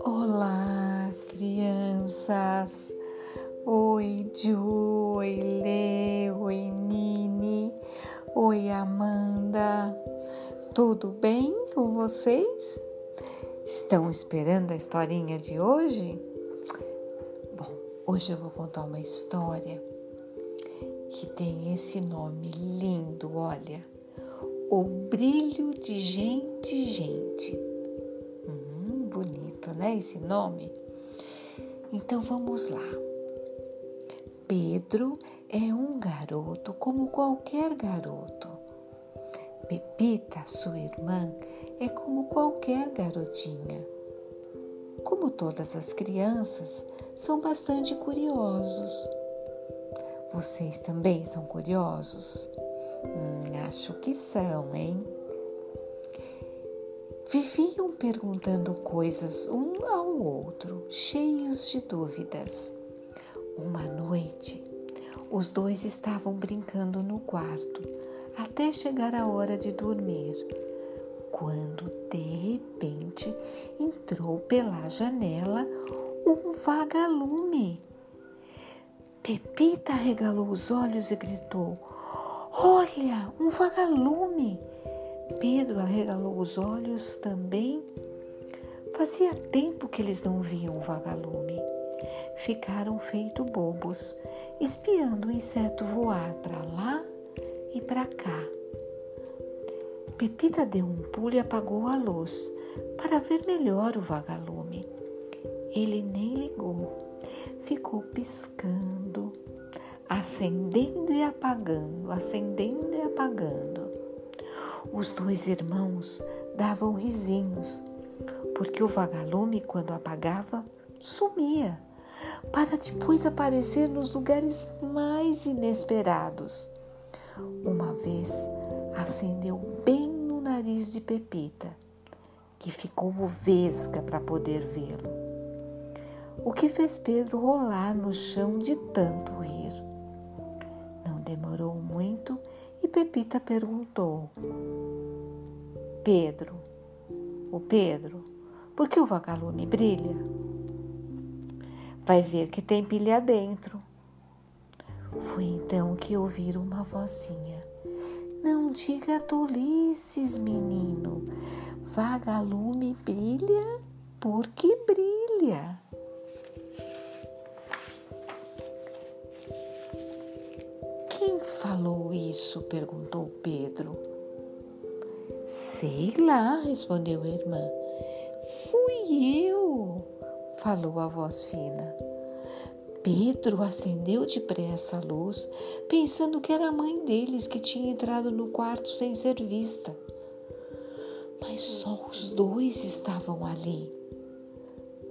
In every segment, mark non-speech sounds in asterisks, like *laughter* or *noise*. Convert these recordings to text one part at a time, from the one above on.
Olá, crianças! Oi, Ju, oi, Lê, oi, Nini, oi, Amanda. Tudo bem com vocês? Estão esperando a historinha de hoje? Bom, hoje eu vou contar uma história que tem esse nome lindo, olha. O brilho de gente, gente. Hum, bonito, né? Esse nome. Então vamos lá. Pedro é um garoto como qualquer garoto. Pepita, sua irmã, é como qualquer garotinha. Como todas as crianças, são bastante curiosos. Vocês também são curiosos? Hum, acho que são, hein? Viviam perguntando coisas um ao outro, cheios de dúvidas. Uma noite, os dois estavam brincando no quarto até chegar a hora de dormir, quando de repente entrou pela janela um vagalume. Pepita regalou os olhos e gritou: Olha, um vagalume! Pedro arregalou os olhos também. Fazia tempo que eles não viam um vagalume. Ficaram feito bobos, espiando o inseto voar para lá e para cá. Pepita deu um pulo e apagou a luz para ver melhor o vagalume. Ele nem ligou ficou piscando, acendendo e apagando, acendendo e apagando. Os dois irmãos davam risinhos, porque o vagalume, quando apagava, sumia, para depois aparecer nos lugares mais inesperados. Uma vez acendeu bem no nariz de Pepita, que ficou vesga para poder vê-lo o que fez Pedro rolar no chão de tanto rir. Demorou muito e Pepita perguntou: Pedro, o Pedro, por que o vagalume brilha? Vai ver que tem pilha dentro. Foi então que ouviram uma vozinha. Não diga tolices, menino. Vagalume brilha porque brilha. Falou isso? perguntou Pedro. Sei lá, respondeu a irmã. Fui eu, falou a voz fina. Pedro acendeu depressa a luz, pensando que era a mãe deles que tinha entrado no quarto sem ser vista. Mas só os dois estavam ali.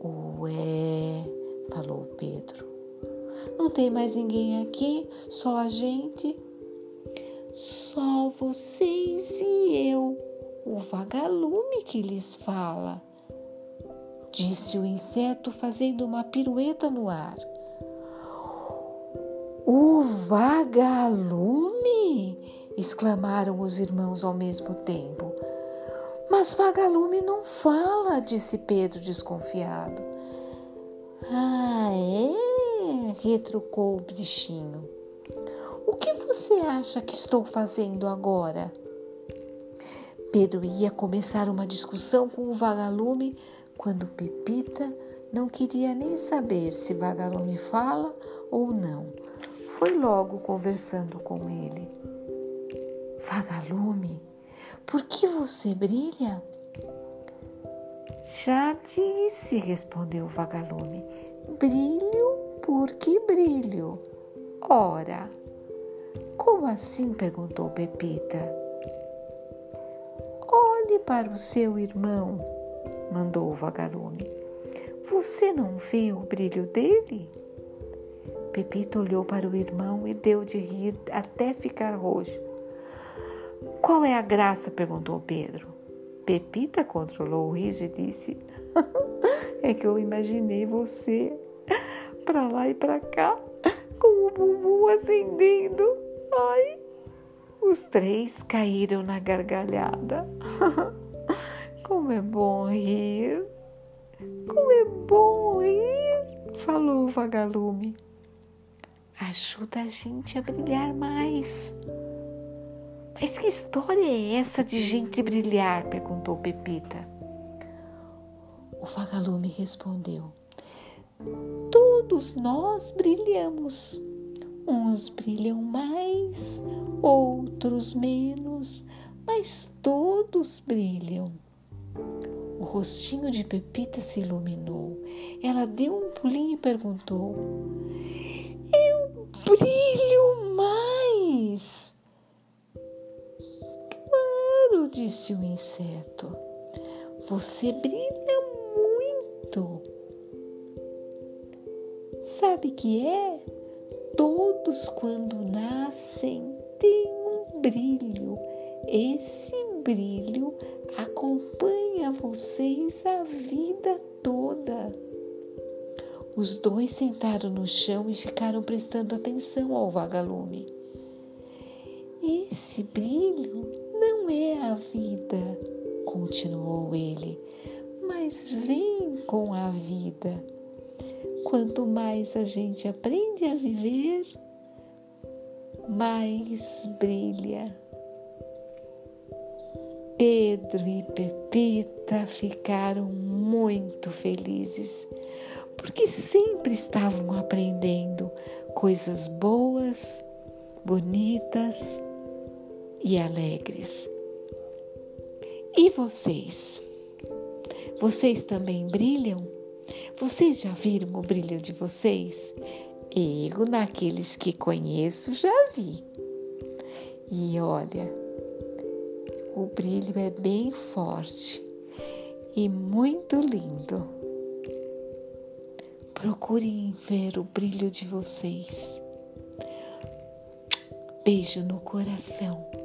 Ué, falou Pedro. Não tem mais ninguém aqui, só a gente. Só vocês e eu, o vagalume que lhes fala, disse o inseto fazendo uma pirueta no ar. O vagalume! exclamaram os irmãos ao mesmo tempo. Mas vagalume não fala, disse Pedro desconfiado. Retrucou o bichinho. O que você acha que estou fazendo agora? Pedro ia começar uma discussão com o vagalume quando Pepita não queria nem saber se vagalume fala ou não. Foi logo conversando com ele. Vagalume, por que você brilha? Já disse, respondeu o vagalume. Brilho por que brilho? Ora, como assim? perguntou Pepita. Olhe para o seu irmão, mandou o vagalume. Você não vê o brilho dele? Pepita olhou para o irmão e deu de rir até ficar roxo. Qual é a graça? perguntou Pedro. Pepita controlou o riso e disse: *laughs* É que eu imaginei você para lá e para cá, com o bumbum acendendo. Ai, Os três caíram na gargalhada. *laughs* Como é bom rir! Como é bom rir! falou o vagalume. Ajuda a gente a brilhar mais. Mas que história é essa de gente brilhar? perguntou Pepita. O vagalume respondeu: Todos nós brilhamos. Uns brilham mais, outros menos, mas todos brilham. O rostinho de Pepita se iluminou. Ela deu um pulinho e perguntou: Eu brilho mais? Claro, disse o inseto. Você brilha muito. Sabe que é? Todos quando nascem têm um brilho. Esse brilho acompanha vocês a vida toda. Os dois sentaram no chão e ficaram prestando atenção ao vagalume. Esse brilho não é a vida, continuou ele, mas vem com a vida. Quanto mais a gente aprende a viver, mais brilha. Pedro e Pepita ficaram muito felizes, porque sempre estavam aprendendo coisas boas, bonitas e alegres. E vocês? Vocês também brilham? Vocês já viram o brilho de vocês? Eu, naqueles que conheço, já vi. E olha, o brilho é bem forte e muito lindo. Procurem ver o brilho de vocês. Beijo no coração.